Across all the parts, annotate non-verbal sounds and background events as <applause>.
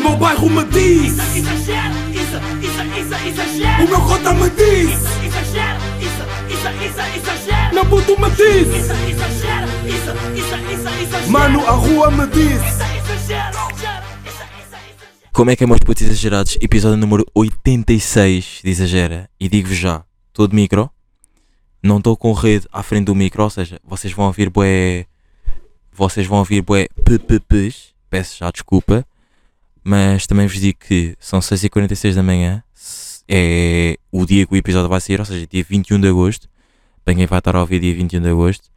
meu bairro me diz Isso, exagero, isso, isso, isso, exagero. O meu cota me diz Isso, exagero, isso, isso, isso, exagero. Meu puto me diz Isso, exagero, isso, isso, isso, exagero. Mano, a rua me diz Isso, exagero. Como é que é, meus putos exagerados? Episódio número 86 de Exagera. E digo-vos já, estou de micro, não estou com rede à frente do micro, ou seja, vocês vão ouvir bué. Vocês vão ouvir bué PPPs, peço já desculpa, mas também vos digo que são 6h46 da manhã, é o dia que o episódio vai sair, ou seja, dia 21 de agosto. Para quem vai estar a ouvir dia 21 de agosto.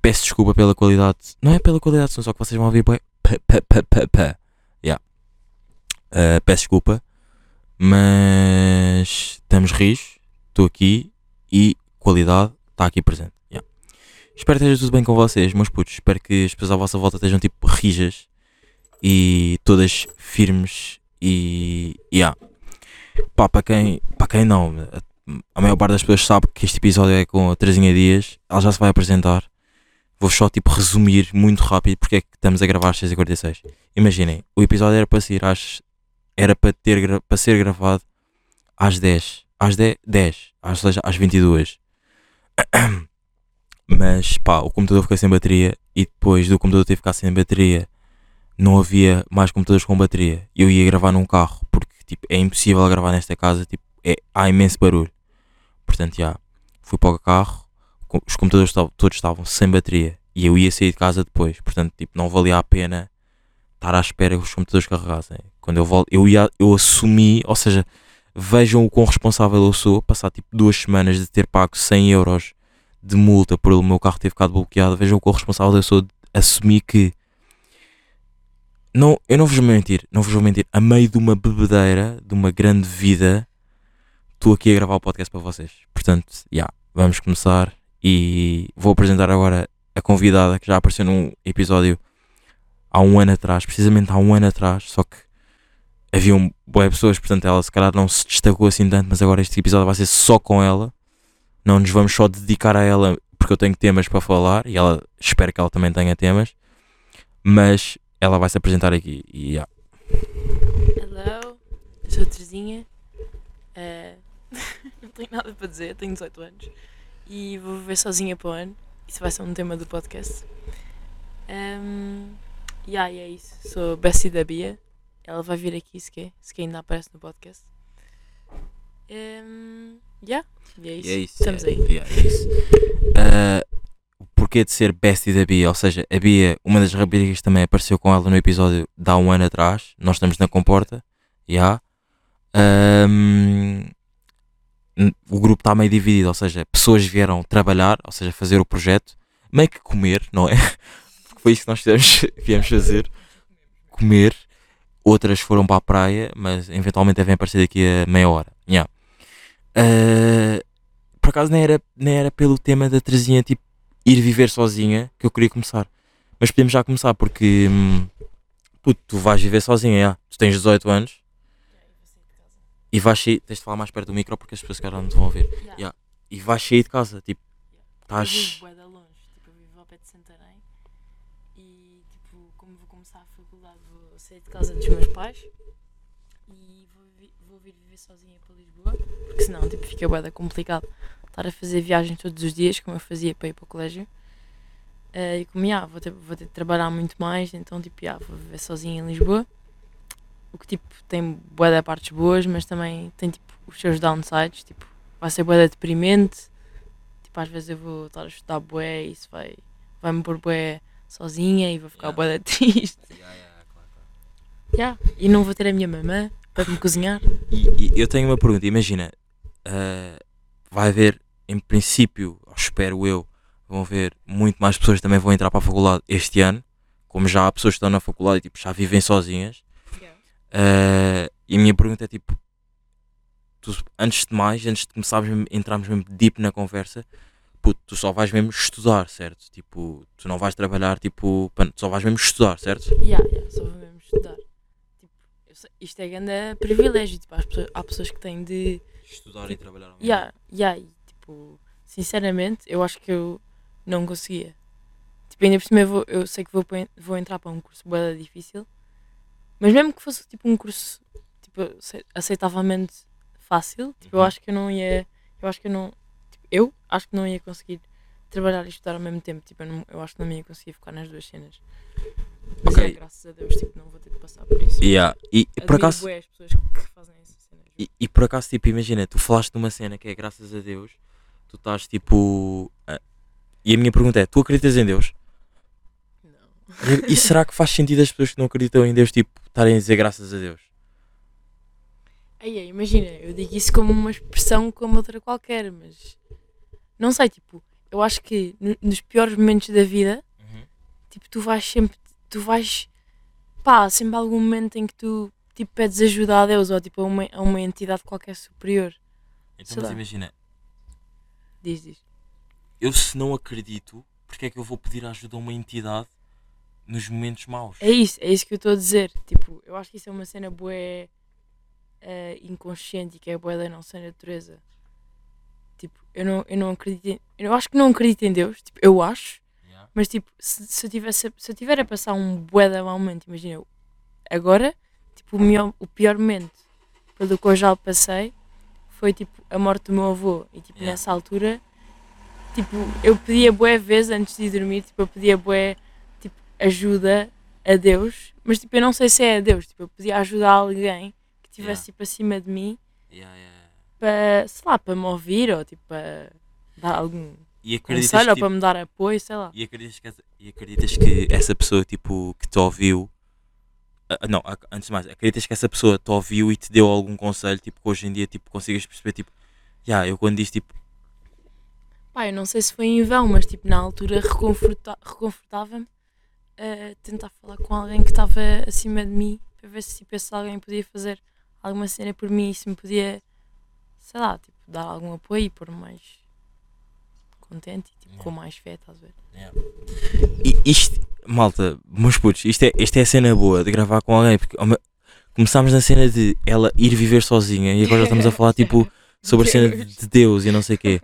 Peço desculpa pela qualidade, não é pela qualidade, só que vocês vão ouvir bué. p- p- p- p- p. Uh, peço desculpa, mas estamos rios, estou aqui e qualidade está aqui presente. Yeah. Espero que esteja tudo bem com vocês, meus putos. Espero que as pessoas à vossa volta estejam tipo rijas e todas firmes e. Yeah. Pá, para quem, para quem não, a, maior parte das pessoas sabe que este episódio é com a Terezinha Dias, ela já se vai apresentar. Vou só tipo resumir muito rápido porque é que estamos a gravar às 6h46. Imaginem, o episódio era para sair às era para, ter, para ser gravado às 10. Às 10, 10 às, seja, às 22. <clears throat> Mas pá, o computador ficou sem bateria e depois do computador ter ficado sem bateria, não havia mais computadores com bateria. Eu ia gravar num carro porque tipo, é impossível gravar nesta casa, tipo, é, há imenso barulho. Portanto, já, fui para o carro, os computadores todos estavam sem bateria e eu ia sair de casa depois. Portanto, tipo, não valia a pena estar à espera que os computadores carregassem. Quando eu volto, eu, ia, eu assumi, ou seja, vejam o quão responsável eu sou, passar tipo duas semanas de ter pago 100 euros de multa por o meu carro ter ficado bloqueado, vejam o quão responsável eu sou de assumir que não, eu não vos vou mentir, não vos vou mentir, a meio de uma bebedeira, de uma grande vida, estou aqui a gravar o podcast para vocês. Portanto, já, vamos começar e vou apresentar agora a convidada que já apareceu num episódio há um ano atrás, precisamente há um ano atrás, só que haviam boas pessoas, portanto ela se calhar não se destacou assim tanto, mas agora este episódio vai ser só com ela. Não nos vamos só dedicar a ela porque eu tenho temas para falar e ela espero que ela também tenha temas, mas ela vai se apresentar aqui yeah. Hello, sou a Terezinha. Eh, <laughs> não tenho nada para dizer, tenho 18 anos e vou viver sozinha para o ano. Isso vai ser um tema do podcast. Um, yeah, e é isso. Sou Bessie da Bia. Ela vai vir aqui se quer, se quer ainda aparece no podcast. Um, yeah, e é isso. E é isso. Estamos é, aí. yeah, é isso. O porquê de ser bestie da Bia? Ou seja, a Bia, uma das raparigas também apareceu com ela no episódio de há um ano atrás. Nós estamos na comporta. Yeah. Ahm, n- o grupo está meio dividido, ou seja, pessoas vieram trabalhar, ou seja, fazer o projeto, meio que comer, não é? <laughs> Porque foi isso que nós fizemos, <laughs> viemos fazer. Comer. Outras foram para a praia, mas eventualmente devem aparecer daqui a meia hora. Yeah. Ah, por acaso nem era, nem era pelo tema da Terezinha tipo ir viver sozinha que eu queria começar. Mas podemos já começar porque hum, puto, tu vais viver sozinha, já. tu tens 18 anos e vais sair, tens de falar mais perto do micro porque as pessoas que não te vão ouvir. Yeah. Yeah. E vais sair de casa, tipo, Eu estás. vivo bué da longe, tipo, eu vivo ao pé de Santarém e, tipo, como vou começar a faculdade, vou sair de casa dos meus pais e vou, vou vir viver sozinha para Lisboa, porque senão, tipo, fica bué da complicado estar a fazer viagens todos os dias, como eu fazia para ir para o colégio. Eh, e como, já, vou ter, vou ter de trabalhar muito mais, então, tipo, já, vou viver sozinha em Lisboa. O que, tipo, tem bué de partes boas, mas também tem, tipo, os seus downsides, tipo, vai ser bué da deprimente, tipo, às vezes eu vou estar a estudar bué e isso vai, vai-me pôr bué sozinha e vou ficar Yeah. bué da <laughs> triste. Yeah. E não vou ter a minha mamã para me cozinhar. E, e eu tenho uma pergunta, imagina, ah, vai haver, em princípio, espero eu, vão haver muito mais pessoas que também vão entrar para a faculdade este ano, como já há pessoas que estão na faculdade e tipo, já vivem sozinhas. Ah, e a minha pergunta é tipo, tu, antes de mais, antes de começarmos entrarmos mesmo deep na conversa, puto, tu só vais mesmo estudar, certo? Tipo, tu não vais trabalhar, tipo, tu só vais mesmo estudar, certo? Yeah, yeah, só vou mesmo estudar. Tipo, sei- isto é grande privilégio. Tipo, há, pessoas, há pessoas que têm de. Estudar e trabalhar ao mesmo Yeah, yeah, tipo, sinceramente, eu acho que eu não conseguia. Tipo, ainda por cima eu, vou, eu sei que vou, vou entrar para um curso bué difícil Mas mesmo que fosse tipo um curso tipo, ace- aceitavelmente fácil, tipo, eu Uhum. acho que eu não ia. Eu acho que eu não. tipo, eu acho que não ia conseguir trabalhar e estudar ao mesmo tempo. Tipo, eu, não- eu acho que não ia conseguir focar nas duas cenas. Mas Ok. é, graças a Deus, tipo, não vou ter de passar por isso. Yeah. E, e por Admiro acaso, bué as pessoas que fazem essas cenas. e, e por acaso, tipo, imagina, tu falaste de uma cena que é graças a Deus, tu estás tipo. E a minha pergunta é: tu acreditas em Deus? Não. E, e será que faz sentido as pessoas que não acreditam em Deus, tipo, estarem a dizer graças a Deus? Aí, aí, imagina, eu digo isso como uma expressão como outra qualquer, mas não sei, tipo, eu acho que no- nos piores momentos da vida, tipo, tu vais sempre, tu vais, pá, sempre há algum momento em que tu, tipo, pedes ajuda a Deus ou, tipo, a uma, a uma entidade qualquer superior. Então, Sei mas lá. imagina, Diz, diz. eu se não acredito, porque é que eu vou pedir ajuda a uma entidade nos momentos maus? É isso, é isso que eu estou a dizer. Tipo, eu acho que isso é uma cena bué eh, inconsciente e que é bué da nossa natureza. Tipo, eu não, eu não acredito em, Eu acho que não acredito em Deus, tipo, eu acho. Yeah. Mas tipo, se, se eu tivesse, se eu tiver a passar um bué de mau momento, imagina, eu, agora, tipo, o, melhor, o pior momento pelo qual eu já passei foi tipo a morte do meu avô. E tipo, Yeah. nessa altura, tipo, eu pedia bué vezes antes de dormir, tipo, eu pedia bué tipo, ajuda a Deus, mas tipo, eu não sei se é a Deus, tipo, eu pedia ajuda a alguém que estivesse Yeah. tipo acima de mim Yeah, para, sei lá, para me ouvir ou tipo para dar algum E conselho ou que, para tipo, me dar apoio, sei lá. e, acreditas que essa, e acreditas que essa pessoa tipo, que te ouviu. Não, antes de mais, acreditas que essa pessoa te ouviu e te deu algum conselho, tipo, que hoje em dia tipo, consigas perceber, tipo, yeah, eu quando disse tipo, Pá, eu não sei se foi em vão, mas tipo, na altura reconforta reconfortava-me a tentar falar com alguém que estava acima de mim para ver se tipo, esse alguém podia fazer alguma cena por mim e se me podia, sei lá, tipo, dar algum apoio e pôr-me mais contente e tipo, com mais fé, estás a ver? E isto, malta, meus putos, isto é, isto é a cena boa de gravar com alguém, porque começámos na cena de ela ir viver sozinha e agora estamos a falar tipo sobre a cena de Deus. de Deus e não sei o quê.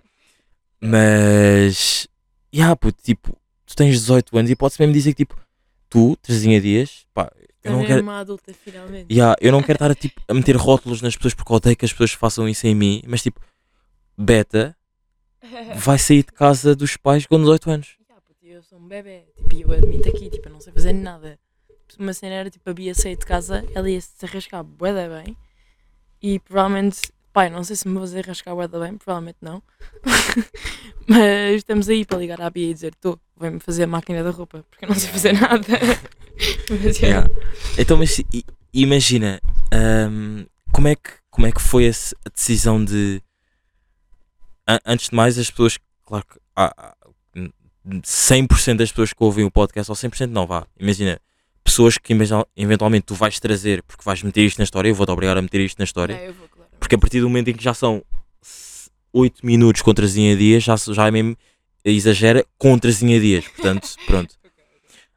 Mas, yeah, puto, tipo, tu tens 18 anos e podes mesmo dizer que tipo, tu, Terezinha Dias, pá, eu não Também quero. uma adulta finalmente. Yeah, eu não quero estar a, tipo, a meter rótulos nas pessoas porque odeio que as pessoas façam isso em mim, mas tipo, Beta vai sair de casa dos pais com 18 anos. Sou um bebê, tipo, eu admito aqui, tipo, eu não sei fazer nada. Uma cena era, tipo, a Bia sair de casa, ela ia se arriscar bué bem, e provavelmente, pai, não sei se me vou fazer arriscar bué bem, provavelmente não, <laughs> mas estamos aí para ligar à Bia e dizer, estou, vem-me fazer a máquina da roupa, porque eu não sei fazer nada. <laughs> mas, ya. Yeah. Então, mas imagina, hum, como, é que, como é que foi a decisão de. antes de mais, as pessoas, claro que há 100% das pessoas que ouvem o podcast, ou 100% não, vá, imagina, pessoas que eventual- eventualmente tu vais trazer porque vais meter isto na história, eu vou-te obrigar a meter isto na história, eu vou, claro. porque a partir do momento em que já são 8 minutos com Trazinha Dias, já, já é mesmo, exagera, com Trazinha Dias, portanto, <laughs> pronto.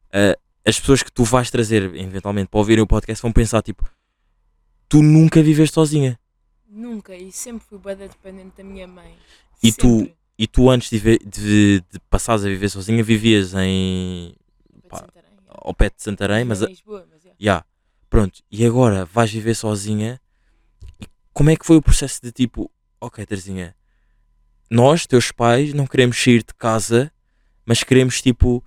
Uh, as pessoas que tu vais trazer, eventualmente, para ouvirem o podcast, vão pensar, tipo, tu nunca viveste sozinha. Nunca, e sempre fui da dependente da minha mãe. E tu- Sempre. E tu, antes de, de, de passares a viver sozinha, vivias em, pá, Santarém, ya. ao pé de Santarém, mas, Em Lisboa, mas ya. já, pronto. E agora vais viver sozinha. E como é que foi o processo de, tipo, ok, Terezinha, nós, teus pais, não queremos sair de casa, mas queremos, tipo,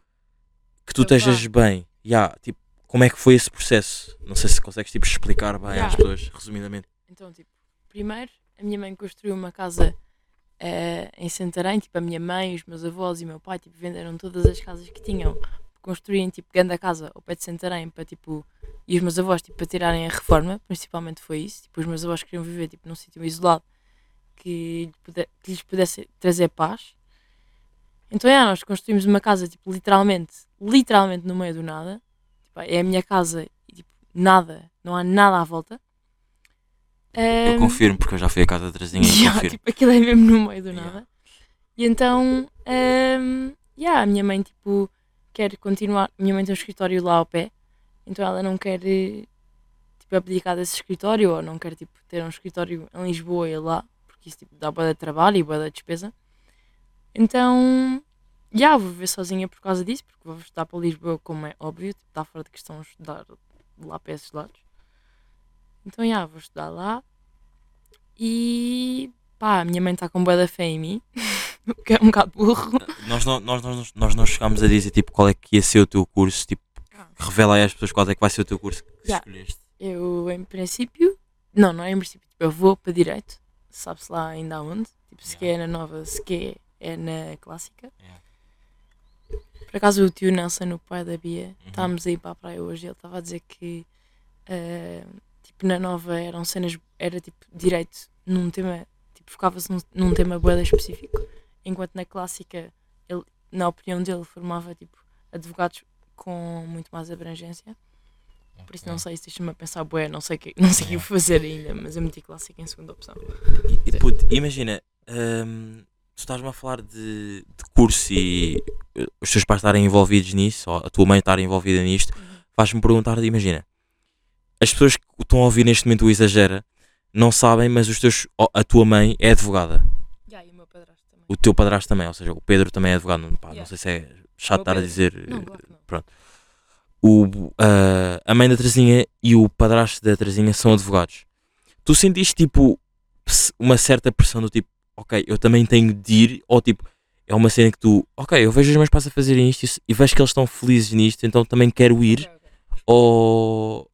que tu vá. estejas bem. Já, tipo, como é que foi esse processo? Não sei se consegues, tipo, explicar bem Ya. às pessoas, resumidamente. Então, tipo, primeiro a minha mãe construiu uma casa eh, em Santarém, tipo, a minha mãe, os meus avós e o meu pai, tipo, venderam todas as casas que tinham, construíam, tipo, grande casa ao pé de Santarém para, tipo, e os meus avós, tipo, para tirarem a reforma, principalmente foi isso, tipo, os meus avós queriam viver, tipo, num sítio isolado que, que lhes pudesse trazer paz. Então, é, nós construímos uma casa, tipo, literalmente, literalmente no meio do nada, tipo, é a minha casa e, tipo, nada, não há nada à volta. Eu Ehm, confirmo, porque eu já fui à casa da Terezinha e Ya, confirmo. tipo, aquilo é mesmo no meio do Yeah. nada. E então, um, yeah, a minha mãe, tipo, quer continuar. Minha mãe tem um escritório lá ao pé, então ela não quer, tipo, abdicar desse escritório ou não quer, tipo, ter um escritório em Lisboa e lá, porque isso, tipo, dá boa de trabalho e boa de despesa. Então, já, vou viver sozinha por causa disso, porque vou estudar para Lisboa, como é óbvio, tipo, está fora de questão estudar lá para esses lados. Então, já, vou estudar lá. E pá, a minha mãe está com boa da fé em mim, <laughs> o que é um bocado burro. Nós não, nós, nós, nós não chegámos a dizer tipo qual é que ia ser o teu curso, tipo, Ah. revela aí às pessoas qual é que vai ser o teu curso que Já. escolheste. Eu, em princípio, não, não é em princípio, tipo, eu vou para direito, sabe-se lá ainda aonde, tipo, se que é na nova, se que é na clássica. Yeah. Por acaso o tio Nelson, o pai da Bia, Uhum. estávamos a ir para a praia hoje, ele estava a dizer que tipo, na nova eram cenas, era tipo direito num tema, tipo, focava-se num, num tema boeda específico, enquanto na clássica, ele, na opinião dele, formava tipo advogados com muito mais abrangência. Por isso não sei se deixa-me a pensar, bué, não sei o que, <laughs> não sei o que fazer ainda, mas eu meti clássica em segunda opção. E, e, puto, imagina, hum, tu estás-me a falar de, de curso e eh, os teus pais estarem envolvidos nisso, ou a tua mãe estar envolvida nisto, faz-me perguntar, imagina, as pessoas que estão a ouvir neste momento o Exagera não sabem, mas os teus, a tua mãe é advogada. Já, e o meu padrasto também. O teu padrasto também, ou seja, o Pedro também é advogado. Não, pá, não Yeah. sei se é chato estar a dizer. Não, claro não. o, ah, a mãe da Terezinha e o padrasto da Terezinha são advogados. Tu sentiste tipo uma certa pressão do tipo, ok, eu também tenho de ir, ou tipo, é uma cena que tu, ok, eu vejo os meus pais a fazerem isto e vejo que eles estão felizes nisto, então também quero ir, Ok, ok. ou.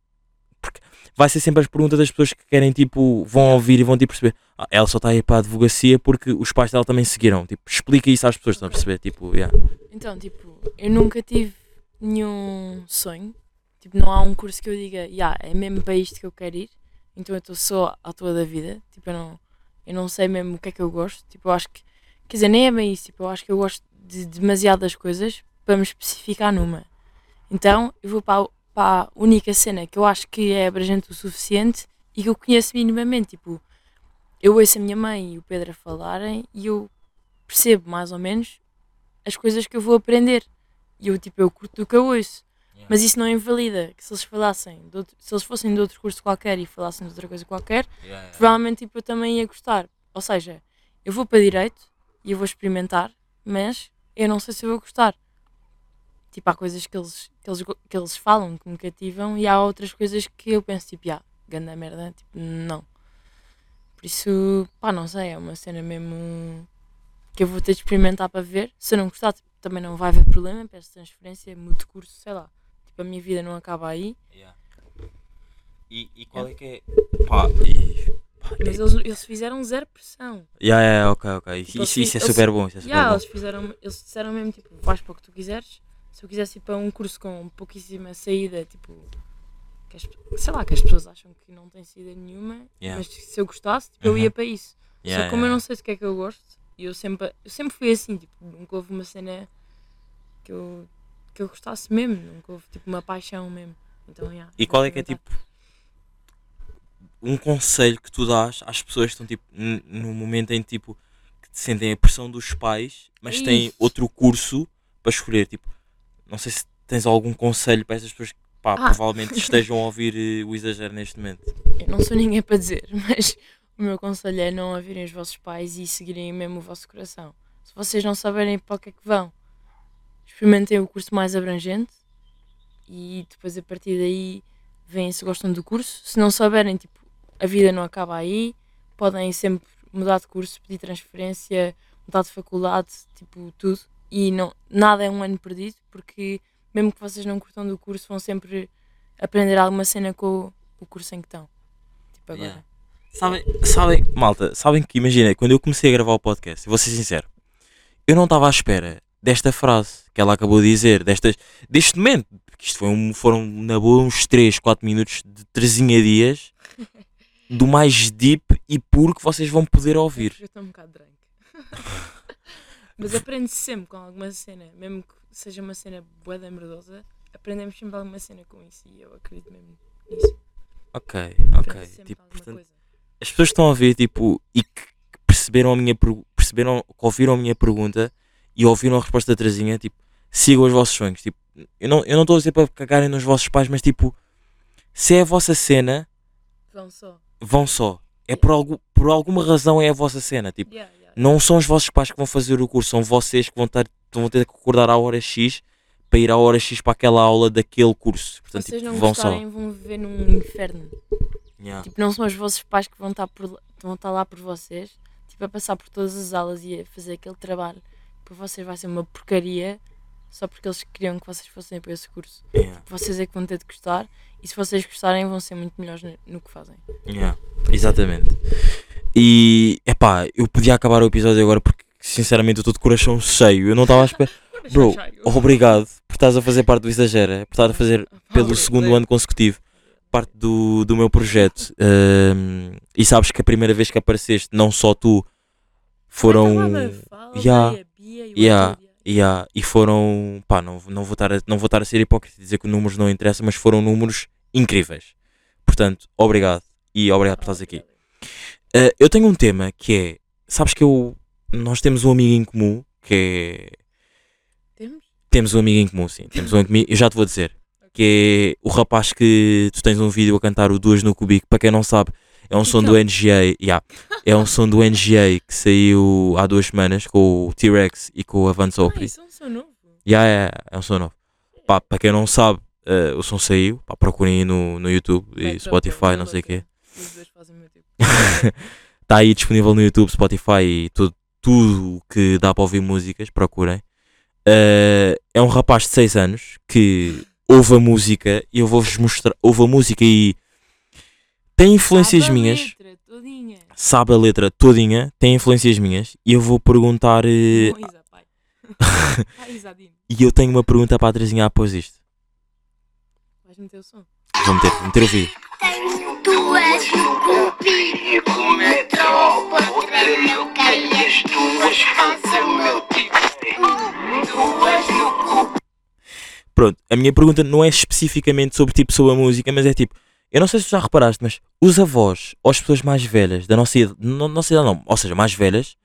Vai ser sempre as perguntas das pessoas que querem, tipo, vão ouvir e vão tipo perceber, ah, ela só está a ir para a advocacia porque os pais dela também seguiram. Tipo, explica isso às pessoas, estão a perceber? Tipo, yeah. Então, tipo, eu nunca tive nenhum sonho. Tipo, não há um curso que eu diga, yeah, é mesmo para isto que eu quero ir. Então eu estou só à toa da vida. Tipo, eu não, eu não sei mesmo o que é que eu gosto. Tipo, eu acho que, quer dizer, nem é bem isso. Tipo, eu acho que eu gosto de demasiadas coisas para me especificar numa. Então, eu vou para a única cena que eu acho que é abrangente o suficiente e que eu conheço minimamente. Tipo, eu ouço a minha mãe e o Pedro a falarem e eu percebo mais ou menos as coisas que eu vou aprender. E eu, tipo, eu curto do que eu ouço. Yeah. Mas isso não invalida que se eles falassem, outro- se eles fossem de outro curso qualquer e falassem de outra coisa qualquer, provavelmente tipo, eu também ia gostar. Ou seja, eu vou para direito e eu vou experimentar, mas eu não sei se eu vou gostar. Tipo, há coisas que eles, que eles, que eles falam que me cativam e há outras coisas que eu penso, tipo, ah, ganda merda, tipo, não. Por isso, pá, não sei, é uma cena mesmo que eu vou ter de experimentar para ver. Se eu não gostar, tipo, também não vai haver problema, peço transferência, mudo de curso, sei lá. Tipo, a minha vida não acaba aí. Yeah. E, e qual é que é. Pá, e, pá, Mas eles, eles fizeram zero pressão. Yeah, yeah, ok, ok. Isso, Tipo, isso, isso é eles- super bom. Isso é super Yeah, bom. eles, fizeram, eles disseram mesmo, tipo, vais para o que tu quiseres. Se eu quisesse ir para um curso com pouquíssima saída, tipo, que as- sei lá, que as pessoas acham que não tem saída nenhuma, Yeah. mas se eu gostasse, tipo, eu Uhum. ia para isso. Yeah, Só como eu yeah. não sei do que é que eu gosto, e eu sempre, eu sempre fui assim, tipo, nunca houve uma cena que eu, que eu gostasse mesmo, nunca houve tipo uma paixão mesmo. Então, yeah, E qual é que é tipo um conselho que tu dás às pessoas que estão tipo no momento em tipo que sentem a pressão dos pais, mas têm outro curso para escolher? Tipo, não sei se tens algum conselho para essas pessoas que pá, Ah. provavelmente estejam a <laughs> ouvir eh, o exagero neste momento. Eu não sou ninguém para dizer, <laughs> mas o meu conselho é não ouvirem os vossos pais e seguirem mesmo o vosso coração. Se vocês não saberem para o que é que vão, experimentem o curso mais abrangente e depois a partir daí veem se gostam do curso. Se não souberem, tipo, a vida não acaba aí, podem sempre mudar de curso, pedir transferência, mudar de faculdade, tipo, tudo. E não, nada é um ano perdido, porque mesmo que vocês não curtam do curso, vão sempre aprender alguma cena com o, curso em que estão. Tipo agora. Yeah. Sabem, sabem, malta, sabem que imagina, quando eu comecei a gravar o podcast, vou ser sincero, eu não estava à espera desta frase que ela acabou de dizer, destas, deste momento, porque isto foi um, foram na boa uns 3, 4 minutos de Terezinha Dias, do mais deep e puro que vocês vão poder ouvir. Eu estou um bocado drunk. <laughs> Mas aprende-se sempre com alguma cena, mesmo que seja uma cena boa da merdosa, aprendemos sempre alguma cena com isso e eu acredito mesmo nisso. Ok, ok. Tipo, portanto, as pessoas que estão a ver tipo, e que perceberam a minha perceberam, que ouviram a minha pergunta e ouviram a resposta da Terezinha, tipo, sigam os vossos sonhos. Tipo, eu não eu não estou a dizer para cagarem nos vossos pais, mas tipo, se é a vossa cena, Vão só. vão só. É por, algu por alguma razão é a vossa cena. Tipo, Yeah, yeah. Não são os vossos pais que vão fazer o curso, são vocês que vão, estar, vão ter que acordar à hora X para ir à hora X para aquela aula daquele curso. Portanto, Vocês tipo, não vão gostarem, vão viver num inferno. só. Yeah. Tipo, não são os vossos pais que vão estar, por, lá- vão estar lá por vocês, tipo, a passar por todas as aulas e a fazer aquele trabalho. Para vocês vai ser uma porcaria só porque eles queriam que vocês fossem para esse curso. Yeah. Vocês é que vão ter de gostar e se vocês gostarem vão ser muito melhores no, que fazem. Yeah, Exatamente. E epá, eu podia acabar o episódio agora porque sinceramente eu estou de coração cheio. Eu não estava à espera. <laughs> Bro, obrigado por estás a fazer parte do Exagera, por estás a fazer pelo segundo ano consecutivo parte do, do meu projeto. Ahm, e sabes que a primeira vez que apareceste, não só tu, foram. Yeah, yeah. Yeah, e foram. Pá, não, não, vou estar a, não vou estar a ser hipócrita e dizer que os números não interessam, mas foram números incríveis. Portanto, obrigado. E obrigado por estás aqui. Uh, eu tenho um tema que é. Sabes que eu. Nós temos um amigo em comum que é. Temos? Temos um amigo em comum, sim. Temos um amigo, eu já te vou dizer. Que é o rapaz que tu tens um vídeo a cantar o Duas no Cubico. Para quem não sabe, é um som do NGA. Yeah, é um som do NGA que saiu há duas semanas com o T-Rex e com o Avance Ah, Opry. isso é um som novo. Yeah, é, é um som novo. Pá, para quem não sabe, eh, o som saiu. Pá, procurem aí no, no YouTube e Spotify, não sei o quê. Meu tipo. Está <laughs> aí disponível no YouTube, Spotify e tudo, tudo que dá para ouvir músicas, procurem. Eh, é um rapaz de 6 anos que ouve a música e eu vou-vos mostrar. Ouve a música e tem influências Sabe a minhas, letra todinha. sabe a letra todinha, tem influências minhas e eu vou perguntar. Bom, Isa, <laughs> e eu tenho uma pergunta para a Terezinha após isto. Vais meter o som? Vou meter, vou meter o vídeo. Tenho duas no cubico, uma tropa, outra no cai, as duas fazem o meu tipo. Duas no cubico. Pronto, a minha pergunta não é especificamente sobre tipo sobre a música, mas é tipo, eu não sei se tu já reparaste, mas os avós ou as pessoas mais velhas da nossa idade, não, nossa idade não, ou seja, mais velhas,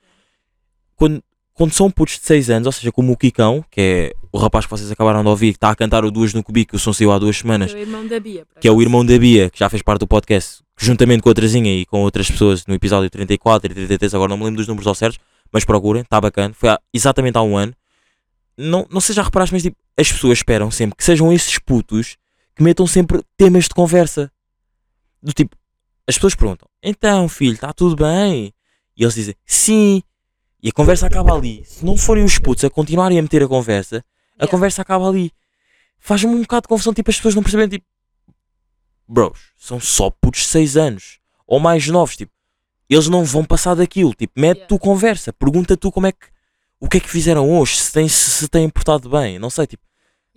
quando, quando são putos de 6 anos, ou seja, como o Kikão, que é o rapaz que vocês acabaram de ouvir, que está a cantar o Duas no Cubico, que o som saiu há duas semanas, Que é o irmão da Bia. que é o irmão da Bia, que já fez parte do podcast, juntamente com a Terezinha e com outras pessoas no episódio 34 e 33, agora não me lembro dos números ao certos, mas procurem, está bacana, foi há- exatamente há um ano. Não, não sei se já reparaste, mas tipo, as pessoas esperam sempre que sejam esses putos que metam sempre temas de conversa. Do tipo, as pessoas perguntam, então filho, está tudo bem? E eles dizem, sim. E a conversa acaba ali. Se não forem os putos a continuarem a meter a conversa, a Yeah. conversa acaba ali. Faz-me um bocado de confusão, tipo, as pessoas não percebem, tipo, bros, são só putos de 6 anos ou mais novos, tipo, eles não vão passar daquilo, tipo, mete Yeah. tu conversa, pergunta tu como é que, o que é que fizeram hoje, se têm, se, se têm portado bem, não sei, tipo,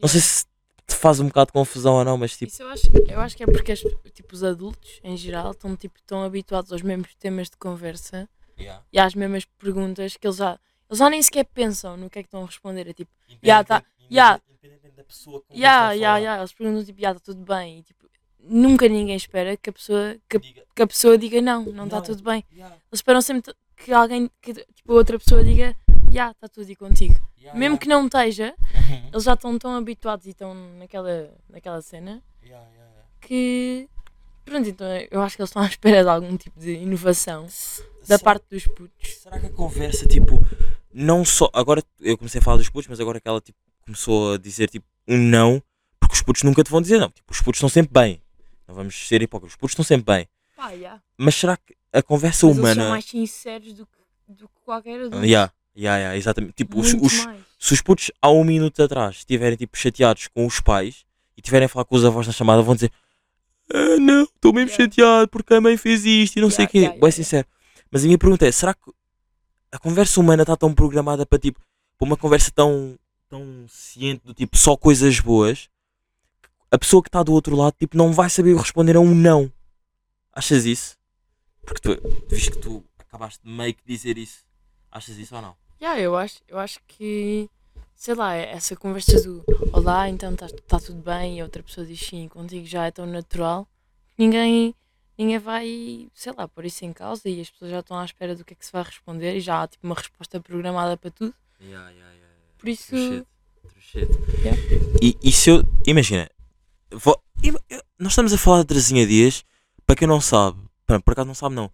não sei se te faz um bocado de confusão ou não, mas tipo, Isso eu acho, eu acho que é porque as- tipo, os adultos, em geral, estão tipo, tão habituados aos mesmos temas de conversa e às mesmas perguntas que eles já, eles já nem sequer pensam no que é que estão a responder. É tipo, Ya, tá- da pessoa que ya, ya. Eles perguntam tipo, ya, está tudo bem. E, tipo, nunca ninguém espera que a pessoa, que, que a pessoa diga não, não está tudo bem. Eles esperam sempre que alguém, que tipo, outra pessoa diga, ya, está tudo e contigo. Mesmo que não esteja, Uhum. eles já estão tão habituados e estão naquela, naquela cena que. Pronto, então eu acho que eles estão à espera de algum tipo de inovação da parte dos putos. Será que a conversa, tipo, não só. Agora eu comecei a falar dos putos, mas agora que ela tipo, começou a dizer tipo um não, porque os putos nunca te vão dizer não. Tipo, os putos estão sempre bem. Não vamos ser hipócritas, os putos estão sempre bem. Pá, ya. Mas será que a conversa Mas eles são humana. mais sinceros do que, do que qualquer adulto. Yeah, yeah, yeah, exatamente. Tipo, os, os- se os putos há um minuto atrás estiverem tipo chateados com os pais e estiverem a falar com os avós na chamada, vão dizer ah, não, estou mesmo Yeah. chateado porque a mãe fez isto e não sei o Yeah, quê. yeah, yeah, sincero. Mas a minha pergunta é: será que a conversa humana está tão programada para tipo para uma conversa tão, tão ciente do tipo só coisas boas? que A pessoa que está do outro lado tipo, não vai saber responder a um não. Achas isso? Porque tu, visto que tu acabaste de meio que dizer isso, achas isso ou não? Yeah, eu, acho, eu acho que, sei lá, essa conversa do Olá, então está tá tudo bem, e a outra pessoa diz sim, contigo já é tão natural ninguém, ninguém vai, sei lá, pôr isso em causa e as pessoas já estão à espera do que é que se vai responder e já há tipo uma resposta programada para tudo. Yeah, yeah, yeah, yeah. Por isso, True shit, true shit. Yeah. E, e se eu. Imagina, vo- im- eu- nós estamos a falar da Terezinha Dias, para quem não sabe, pá, por acaso não sabe não.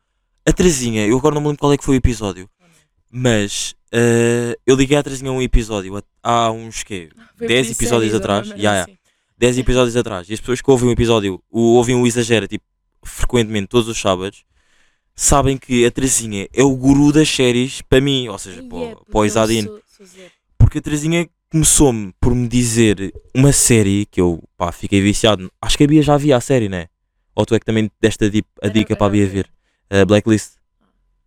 A Terezinha, eu agora não me lembro qual é que foi o episódio, mas eh, eu liguei à Terezinha um episódio há- uns quê? Foi 10 por episódios atrás. ya. assim. 10 episódios atrás. E as pessoas que ouvem o episódio, o, ouvem o Exagera, tipo, frequentemente, todos os sábados, sabem que a Terezinha é o guru das séries para mim, ou seja, para, é, porque para o eu Isadine. Porque a Terezinha começou-me por me dizer uma série que eu, pá, fiquei viciado. Acho que a Bia já via a série, né? Ou tu é que também deste a, dip- a Era- dica para a Bia ver? A Blacklist.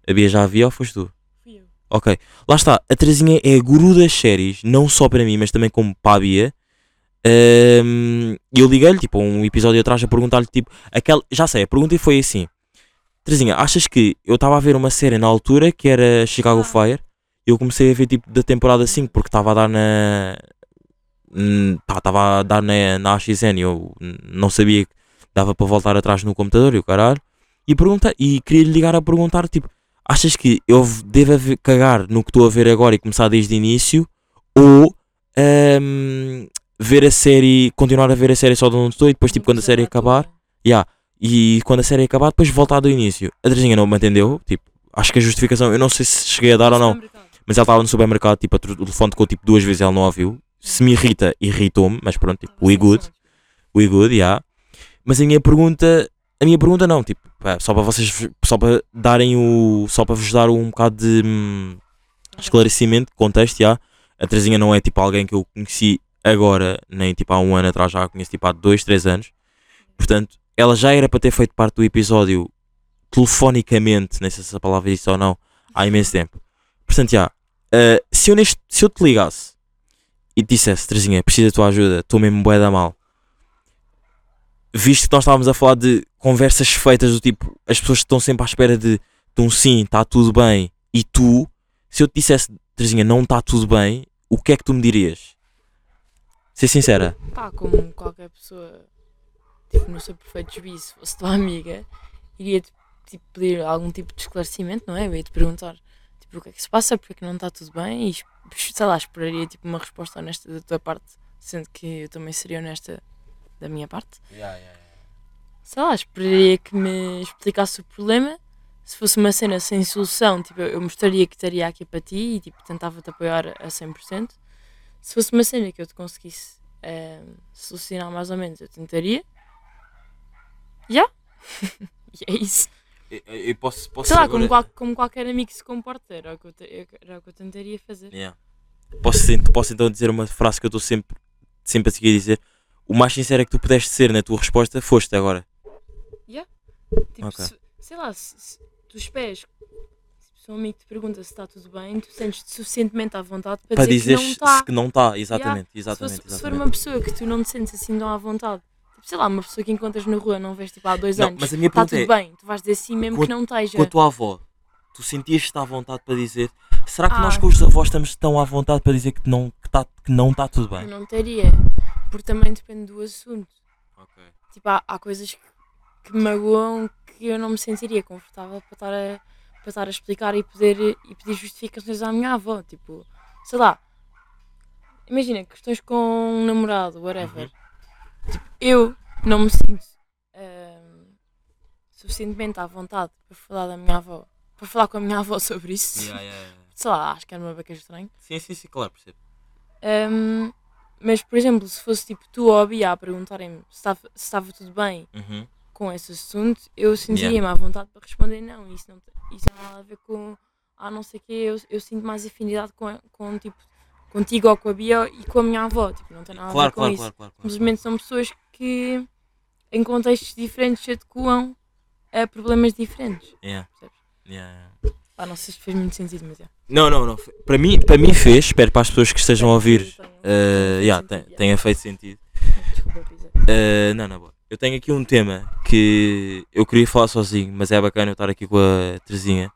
A Bia já a via ou foste tu? Fui eu. Ok, lá está. A Terezinha é a guru das séries, não só para mim, mas também como para a Bia. E eu liguei-lhe, tipo, um episódio atrás a perguntar-lhe, tipo, aquela. Já sei, a pergunta foi assim: Terezinha, achas que eu estava a ver uma série na altura que era Chicago Ah. Fire? Eu comecei a ver, tipo, da temporada 5 porque estava a dar na. hum, Estava a dar na, na AXN e eu não sabia que dava para voltar atrás no computador e o caralho. E, pergunta, e queria lhe ligar a perguntar, tipo, achas que eu devo cagar no que estou a ver agora e começar desde o início? Ou ahm, ver a série, continuar a ver a série só de onde estou e depois, tipo, quando a série acabar, e quando a série acabar, depois voltar do início? A Terezinha não me atendeu, tipo, acho que a justificação, eu não sei se cheguei a dar ou não, mas ela estava no supermercado, tipo, a o telefone tocou tipo duas vezes ela não ouviu. Se me irrita, irritou-me, mas pronto, tipo, we good, we good, yeah. Mas a minha pergunta, a minha pergunta não, tipo, só para vocês, só para darem o, só para vos dar um bocado de hum, esclarecimento, contexto, yeah. A Terezinha não é tipo alguém que eu conheci agora, nem tipo há um ano atrás, já a conheço tipo há dois, três anos. Portanto, ela já era para ter feito parte do episódio telefonicamente, nem sei se a palavra isso ou não, há imenso tempo. Portanto, já, uh, se, eu neste, se eu te ligasse e te dissesse, Terezinha, preciso da tua ajuda, estou mesmo bué da mal. Visto que nós estávamos a falar de conversas feitas do tipo, as pessoas estão sempre à espera de, de um sim, está tudo bem, e tu, se eu te dissesse, Terezinha, não está tudo bem, o que é que tu me dirias? Ser sincera. Pá, como qualquer pessoa, tipo, no seu perfeito juízo, se fosse tua amiga, iria tipo, pedir algum tipo de esclarecimento, não é? Eu ia te perguntar, tipo, o que é que se passa, porque é que não está tudo bem, e, sei lá, esperaria, tipo, uma resposta honesta da tua parte, sendo que eu também seria honesta da minha parte. Sei lá, esperaria que me explicasse o problema, se fosse uma cena sem solução, tipo, eu mostraria que estaria aqui para ti e, tipo, tentava-te apoiar a 100%. Se fosse uma cena que eu te conseguisse eh, solucionar mais ou menos, eu tentaria. Já. <laughs> e é isso. Eu, posso, posso Sei lá, como, qual- como qualquer amigo se comporta, era o que eu, te- era o que eu tentaria fazer. Yeah. Posso, posso então dizer uma frase que eu estou sempre, sempre a seguir a dizer. O mais sincero é que tu pudeste ser na tua resposta, foste agora. Tipo, Ok. se- sei lá, se, se tu esperas, se um amigo te pergunta se está tudo bem, tu sentes-te suficientemente à vontade para, Para dizer dizer que não está. que não está, exatamente, Se, exatamente, fosse- se for exatamente. uma pessoa que tu não te sentes assim tão à vontade, tipo, sei lá, uma pessoa que encontras na rua, não vês tipo há dois Não, anos, mas a minha está tudo é, bem, tu vais dizer sim mesmo com que não esteja. com a tua avó, tu sentias-te à vontade para dizer, será que nós Ah. com os avós estamos tão à vontade para dizer que não que tá, que não está tudo Eu bem? não teria, porque também depende do assunto. Ok. Tipo, há, há coisas que, que me magoam que eu não me sentiria confortável para estar a, para estar a explicar e, poder, e pedir justificações à minha avó. Tipo, sei lá, imagina, questões com um namorado, whatever. Uhum. Tipo, eu não me sinto ahm, suficientemente à vontade para falar da minha avó, para falar com a minha avó sobre isso. Yeah, yeah, yeah. <laughs> Sei lá, acho que era uma beca estranho. Sim, sim, sim, claro, percebo. Ahm, mas, por exemplo, se fosse tipo tu ou a Bia a perguntarem-me se estava, se estava tudo bem Uhum. Com esse assunto, eu sentiria-me à vontade para responder não. Isso não, isso não tem nada a ver com, ah, não sei o quê, eu, eu sinto mais afinidade com, com, tipo, contigo ou com a Bia e com a minha avó. Tipo, não tem nada a Claro, ver com claro, isso. claro, claro, claro. Simplesmente são pessoas que, em contextos diferentes, se adequam a problemas diferentes. Yeah, yeah, yeah. Pá, não sei se fez muito sentido, mas é. Não, não, não. Para mim, para mim fez, espero para as pessoas que estejam a ouvir. Tenha- Uh, yeah, feito tem- sentido, tenha feito sentido. yeah. Desculpa. Uh, não, não, boa. Eu tenho aqui um tema que eu queria falar sozinho, mas é bacana eu estar aqui com a Terezinha.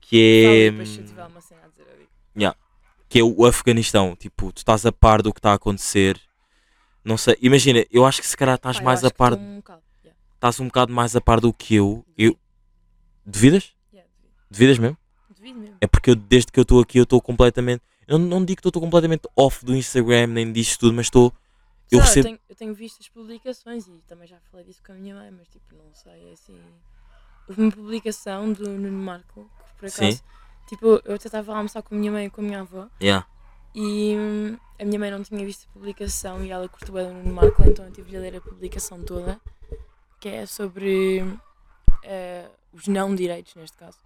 Que é, digo. que é o Afeganistão. Tipo, tu estás a par do que está a acontecer. Não sei, imagina, eu acho que se calhar estás eu mais a par, um bocado, yeah. estás um bocado mais a par do que eu. Eu devidas? Yeah. Devidas mesmo? Devido mesmo. É porque eu, desde que eu estou aqui eu estou completamente. Eu não, digo que estou completamente off do Instagram nem disso tudo, mas estou. Eu lá, recebo. tenho, eu tenho visto as publicações e também já falei disso com a minha mãe, mas tipo, não sei, é assim. Houve uma publicação do Nuno Marco, que por Sim. acaso Tipo, eu até estava a almoçar com a minha mãe e com a minha avó Yeah. e hum, a minha mãe não tinha visto a publicação e ela curtiu ela no Marco, então eu tive de ler a publicação toda, que é sobre eh, os não direitos, neste caso,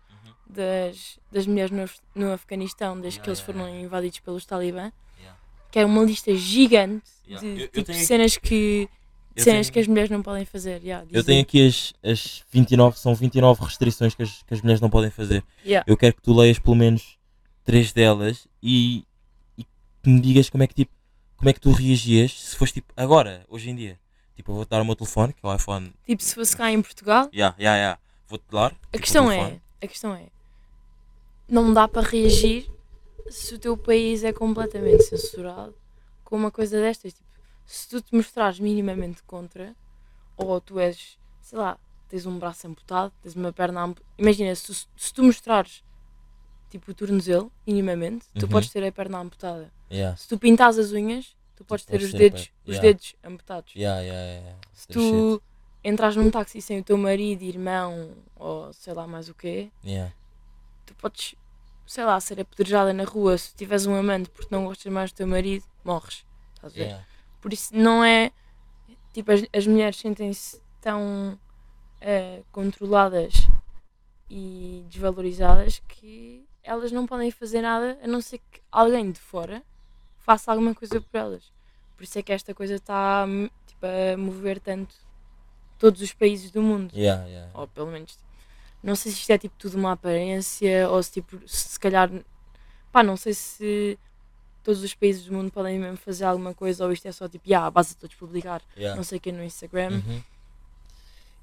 das, das mulheres no, no Afeganistão, desde Yeah, que eles foram yeah. invadidos pelos talibã. Que é uma lista gigante Yeah. de Eu- eu tipo, aqui- cenas que. eu cenas tenho- que as mulheres não podem fazer. Yeah, Eu tenho aqui as, as 29, são 29 restrições que as, que as mulheres não podem fazer. Yeah. Eu quero que tu leias pelo menos três delas e, e que me digas como é que tipo, como é que tu reagias se fosse tipo agora, hoje em dia. Tipo, eu vou-te dar o meu telefone, que é o iPhone. Tipo, se fosse cá em Portugal, Yeah, yeah, yeah. Vou-te dar. tipo, a o questão é. A questão é. Não dá para reagir se o teu país é completamente censurado com uma coisa destas. Tipo, se tu te mostrares minimamente contra, ou tu és, sei lá, tens um braço amputado, tens uma perna amputada. Imagina, se, tu- se tu mostrares tipo o tornozelo, minimamente, tu Uhum. podes ter a perna amputada. Yeah, Se tu pintares as unhas, tu podes ter podes os ter dedos, os yeah. dedos amputados. yeah. Se tu entras num táxi sem o teu marido, irmão ou sei lá mais o quê, tu podes, sei lá, ser apedrejada na rua. Se tiveres um amante porque não gostas mais do teu marido, morres. Estás a ver? Yeah. Por isso não é. Tipo, as, as mulheres sentem-se tão eh, controladas e desvalorizadas que elas não podem fazer nada a não ser que alguém de fora faça alguma coisa por elas. Por isso é que esta coisa está tipo, a mover tanto todos os países do mundo. Yeah, yeah. Ou pelo menos. Não sei se isto é tipo tudo uma aparência ou se tipo, se, se calhar. Pá, não sei se todos os países do mundo podem mesmo fazer alguma coisa ou isto é só tipo, yeah, basta todos publicar Yeah. não sei o que no Instagram. Uhum.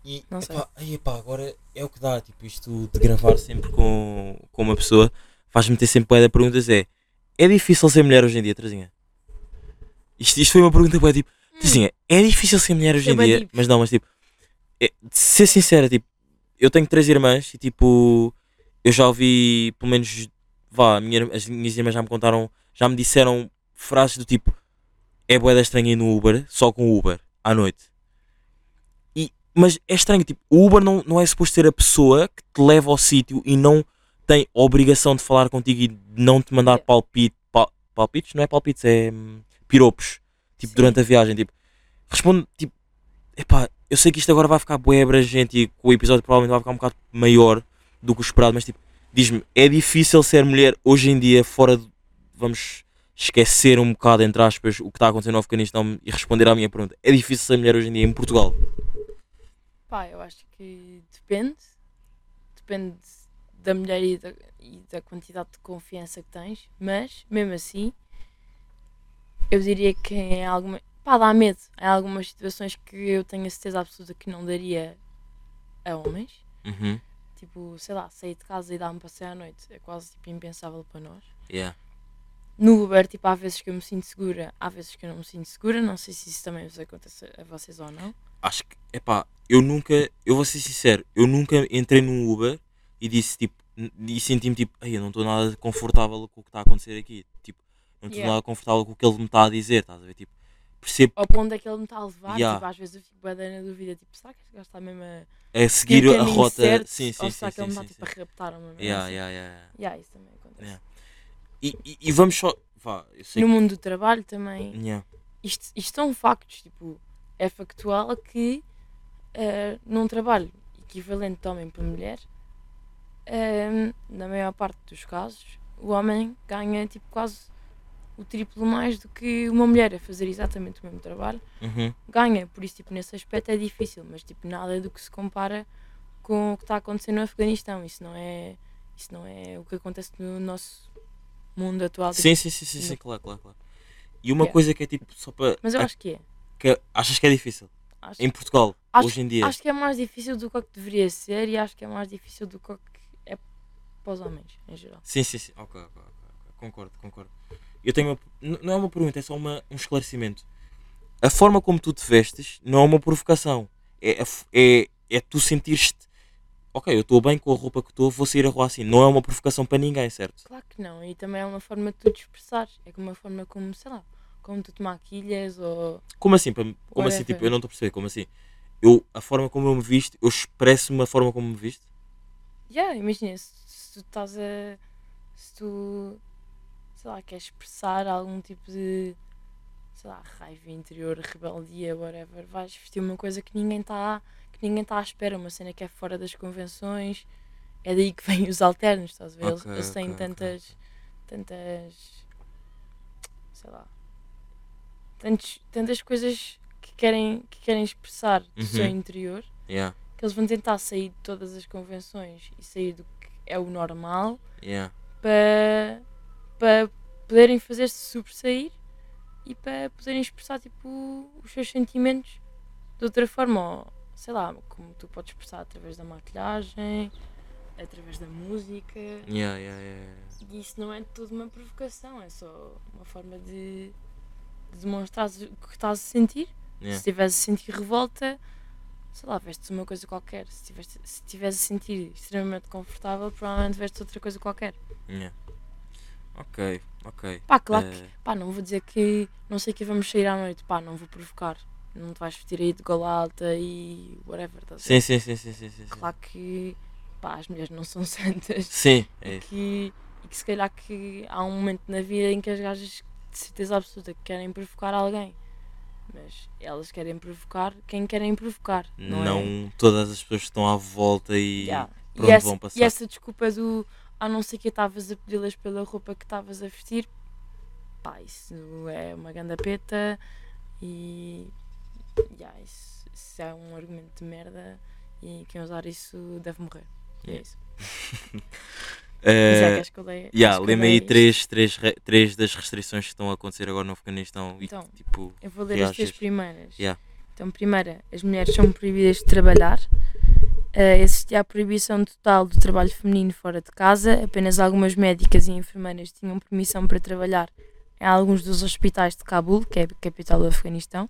E Não sei. epá, epá, agora é o que dá, tipo, isto de gravar sempre com, com uma pessoa faz-me ter sempre de perguntas é é difícil ser mulher hoje em dia, Trazinha? Isto, isto foi uma pergunta bué, tipo, Trazinha, é difícil ser mulher hoje É em bué dia? deep. Mas não, mas tipo, é, de ser sincera, tipo, eu tenho três irmãs e tipo, eu já ouvi, pelo menos, vá, minha- as minhas irmãs já me contaram, já me disseram frases do tipo, é bué da estranha ir no Uber, só com o Uber, à noite. E, mas é estranho, tipo, o Uber não, não é suposto ser a pessoa que te leva ao sítio e não tem obrigação de falar contigo e de não te mandar Yeah. palpite, pal- palpites, não é palpites, é hum, piropos, tipo, Sim. durante a viagem, tipo, responde, tipo, epá, eu sei que isto agora vai ficar bué abrangente e que o episódio provavelmente vai ficar um bocado maior do que o esperado, mas tipo, diz-me, é difícil ser mulher hoje em dia fora de, vamos esquecer um bocado, entre aspas, o que está acontecendo no Afeganistão e responder à minha pergunta, é difícil ser mulher hoje em dia em Portugal? Pá, eu acho que depende. Depende da mulher e da, e da quantidade de confiança que tens, mas mesmo assim, eu diria que em alguma. Pá, dá medo. Em algumas situações que eu tenho a certeza absoluta que não daria a homens. Uhum. Tipo, sei lá, sair de casa e dar um passeio à noite é quase tipo, impensável para nós. Yeah. No Uber, tipo, há vezes que eu me sinto segura, há vezes que eu não me sinto segura. Não sei se isso também vos acontece a vocês ou não. Acho que, epá, eu nunca, eu vou ser sincero, eu nunca entrei num Uber e disse tipo, e senti-me tipo, ei, eu não estou nada confortável com o que está a acontecer aqui. Tipo, não estou Yeah. nada confortável com o que ele me está a dizer, estás a ver? Tipo, percebo é que ele me está a levar, Yeah. tipo, às vezes eu fico bué da na dúvida, tipo, será que este gajo está mesmo a a seguir a caminho rota. certo, sim, sim, ou sim, será que ele sim, me está sim, tipo sim. a raptar uma merda Yeah, assim? yeah, yeah, yeah. Yeah, isso também acontece. Yeah. E, e, e vamos só, vá, eu sei No mundo do trabalho também, que, yeah. isto, isto são factos, tipo, é factual que eh, num trabalho equivalente de homem para mulher, eh, na maior parte dos casos, o homem ganha tipo quase o triplo mais do que uma mulher a fazer exatamente o mesmo trabalho. Uhum. ganha, por isso tipo, nesse aspecto é difícil, mas tipo, nada do que se compara com o que está acontecendo no Afeganistão. Isso não é, isso não é o que acontece no nosso mundo atual. tipo, Sim, sim, sim, sim, claro, claro, claro. E uma Yeah. coisa que é tipo, só para. Mas eu acho que é. que achas que é difícil? Acho, Em Portugal, acho- hoje em dia. acho que é mais difícil do que que deveria ser e acho que é mais difícil do que que é para os homens, em geral. Sim, sim, sim. Ok, ok. ok. Concordo, concordo. Eu tenho uma. Não é uma pergunta, é só uma, um esclarecimento. A forma como tu te vestes não é uma provocação. É, a f- é, é tu sentir-te. Ok, eu estou bem com a roupa que estou, vou sair a rua assim. Não é uma provocação para ninguém, certo? Claro que não, e também é uma forma de tu te expressares. É como uma forma como, sei lá, como tu te maquilhas ou. Como assim? Como assim? Tipo, eu não estou a perceber. Como assim? Eu, a forma como eu me visto, eu expresso uma forma como me visto? Yeah, imagina, se, se tu estás a. se tu, sei lá, queres expressar algum tipo de, sei lá, raiva interior, rebeldia, whatever, vais vestir uma coisa que ninguém está que ninguém está à espera, uma cena que é fora das convenções. É daí que <laughs> vêm os alternos, estás a ver? Eles, Ok, eles têm ok, ok. tantas, tantas, sei lá, tantos, tantas coisas que querem, que querem expressar do seu Uhum. interior Yeah, que eles vão tentar sair de todas as convenções e sair do que é o normal yeah. para, para poderem fazer-se sobressair e para poderem expressar tipo, os seus sentimentos de outra forma, ou, sei lá, como tu podes expressar através da maquilhagem, através da música. Yeah, yeah, yeah. E isso não é tudo uma provocação, é só uma forma de, de demonstrar o que estás a sentir. Se estiveres a sentir revolta, sei lá, vestes uma coisa qualquer. Se estiveres se estiveres a sentir extremamente confortável, provavelmente vestes outra coisa qualquer. Ok, ok. Pá, claro que, Eh, pá, não vou dizer que não sei que vamos sair à noite, pá, não vou provocar. Não te vais vestir aí de gola alta e whatever, estás a ver? sim, sim, sim, sim, sim, sim. sim. Claro que, pá, as mulheres não são <laughs> santas. Sim, é e isso. que, e que se calhar que há um momento na vida em que as gajas de certeza absoluta que querem provocar alguém. Mas elas querem provocar quem querem provocar. Não, Não, é? todas as pessoas que estão à volta e Yeah. E essa, vão passar. e essa desculpa do a não ser que estavas a pedi-las pela roupa que estavas a vestir, pá, isso é uma ganda peta e yeah, isso, isso é um argumento de merda e quem usar isso deve morrer. E É Yeah. isso. <laughs> Eh, é, queres que eu leia- yeah, queres que eu lembra aí leia isto? três, três, três das restrições que estão a acontecer agora no Afeganistão e Então, tipo. Eu vou ler as três primeiras. Yeah. Então, primeira, as mulheres são proibidas de trabalhar. Uh, existia a proibição total do trabalho feminino fora de casa. Apenas algumas médicas e enfermeiras tinham permissão para trabalhar em alguns dos hospitais de Cabul, que é a capital do Afeganistão.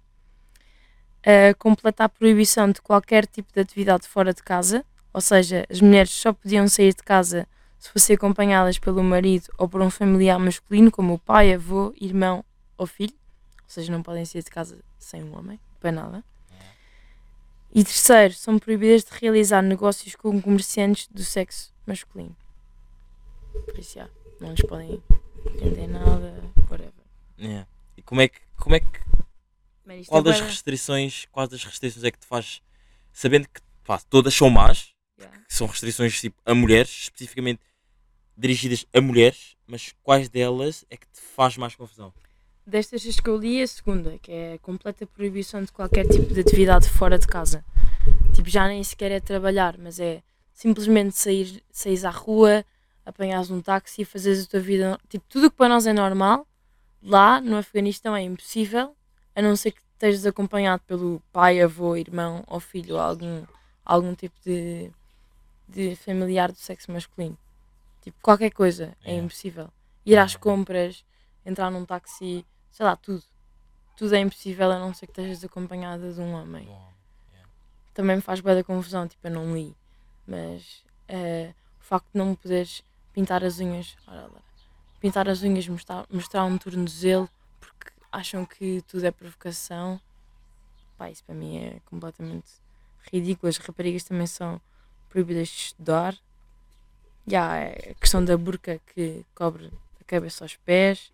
Uh, completa a proibição de qualquer tipo de atividade fora de casa, ou seja, as mulheres só podiam sair de casa se fossem acompanhadas pelo marido ou por um familiar masculino, como o pai, avô, irmão ou filho. Ou seja, não podem sair de casa sem um homem, para nada. E terceiro, são proibidas de realizar negócios com comerciantes do sexo masculino. Por isso, já, não lhes podem vender nada, whatever. Yeah. E como é que. Como é que Mas isto qual é das bué- restrições. Quais das restrições é que te faz. Sabendo que pá, todas são más, Yeah. são restrições tipo, a mulheres, especificamente dirigidas a mulheres, mas quais delas é que te faz mais confusão? Destas as que eu li, a segunda, que é a completa proibição de qualquer tipo de atividade fora de casa. Tipo, já nem sequer é trabalhar, mas é simplesmente sair, saís à rua, apanhares um táxi e fazeres a tua vida. Tipo, tudo o que para nós é normal, lá no Afeganistão é impossível, a não ser que estejas acompanhado pelo pai, avô, irmão ou filho, ou algum, algum tipo de, de familiar do sexo masculino. Tipo, qualquer coisa é Yeah. impossível. Ir às compras, entrar num táxi, sei lá, tudo. Tudo é impossível a não ser que estejas acompanhada de um homem. Também me faz bem da confusão, tipo, eu não li. Mas eh, o facto de não me poderes pintar as unhas, ora lá, pintar as unhas, mostrar, mostrar um tornozelo, porque acham que tudo é provocação, pá, isso para mim é completamente ridículo. As raparigas também são proibidas de estudar. E há a questão da burca que cobre a cabeça aos pés.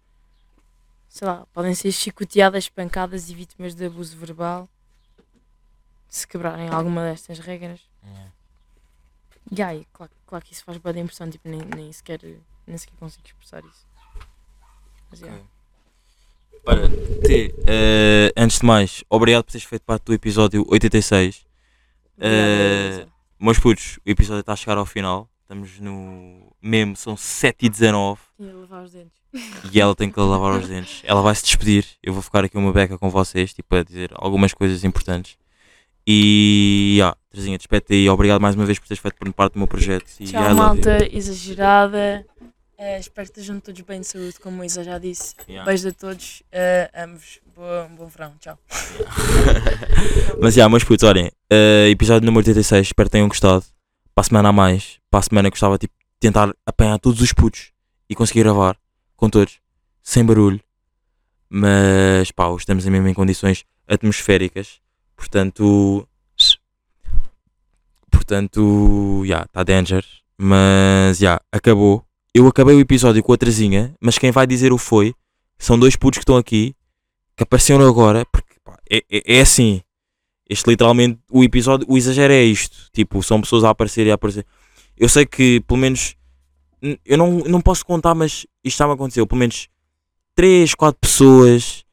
Sei lá, podem ser chicoteadas, espancadas e vítimas de abuso verbal se quebrarem alguma destas regras. E aí, claro, claro que isso faz boa impressão, tipo, nem, nem, sequer, nem sequer consigo expressar isso. Mas, yeah. Ora, T, eh, antes de mais, obrigado por teres feito parte do episódio 86. Obrigada, Eh. Meus putos, o episódio está a chegar ao final. Estamos no. Mesmo, são 7 e 19 Tinha de lavar os dentes. e ela tem que lavar os dentes. Ela vai se despedir. Eu vou ficar aqui uma beca com vocês, tipo, a dizer algumas coisas importantes. E. Yeah, Terezinha, despete aí. Obrigado mais uma vez por teres feito parte do meu projeto. E Tchau, you. malta exagerada. Eh, espero que estejam todos bem de saúde, como a Isa já disse. Yeah. Beijo a todos, eh, amo-vos. Bom, bom verão, tchau. <laughs> Mas já, meus putos, olhem, eh, episódio número 86, espero que tenham gostado. Para a semana a mais, para a semana gostava tipo, de tentar apanhar todos os putos e conseguir gravar com todos, sem barulho. Mas pá, estamos mesmo em condições atmosféricas, portanto. Portanto, já, está danger. Mas já, acabou. Eu eu acabei o episódio com a Trazinha, mas quem vai dizer o foi são dois putos que estão aqui, que apareceram agora, porque pá, é, é, é assim. Este literalmente, o episódio, o exagero é isto. Tipo, são pessoas a aparecer e a aparecer. Eu sei que, pelo menos, eu não, não posso contar, mas isto estava a acontecer. Pelo menos 3, 4 pessoas,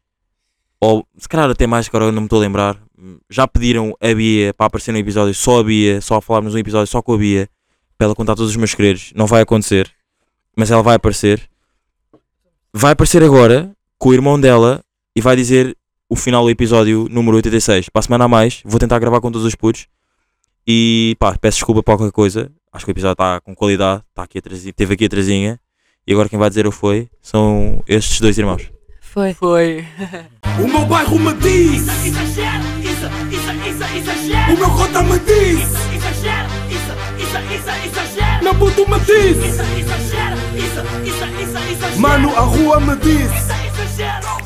ou se calhar até mais, agora eu não me estou a lembrar, já pediram a Bia para aparecer no episódio, só a Bia, só a falarmos um episódio só com a Bia, para ela contar todos os meus segredos. Não vai acontecer, mas ela vai aparecer. Vai aparecer agora com o irmão dela e vai dizer o final do episódio número 86. Para a semana a mais, vou tentar gravar com todos os putos. E pá, peço desculpa por qualquer coisa. Acho que o episódio está com qualidade. Está aqui a trazinha, teve aqui a trazinha. E agora quem vai dizer o foi são estes dois irmãos. Foi. Foi. <laughs> O meu bairro me diz, Exagero, isso, isso, isso, exagero. o meu cota me diz, Exagero, isso, isso, isso, exagero. meu puto me diz, Isso, exagero, isso, isso, isso, exagero. mano, a rua me diz. Isso,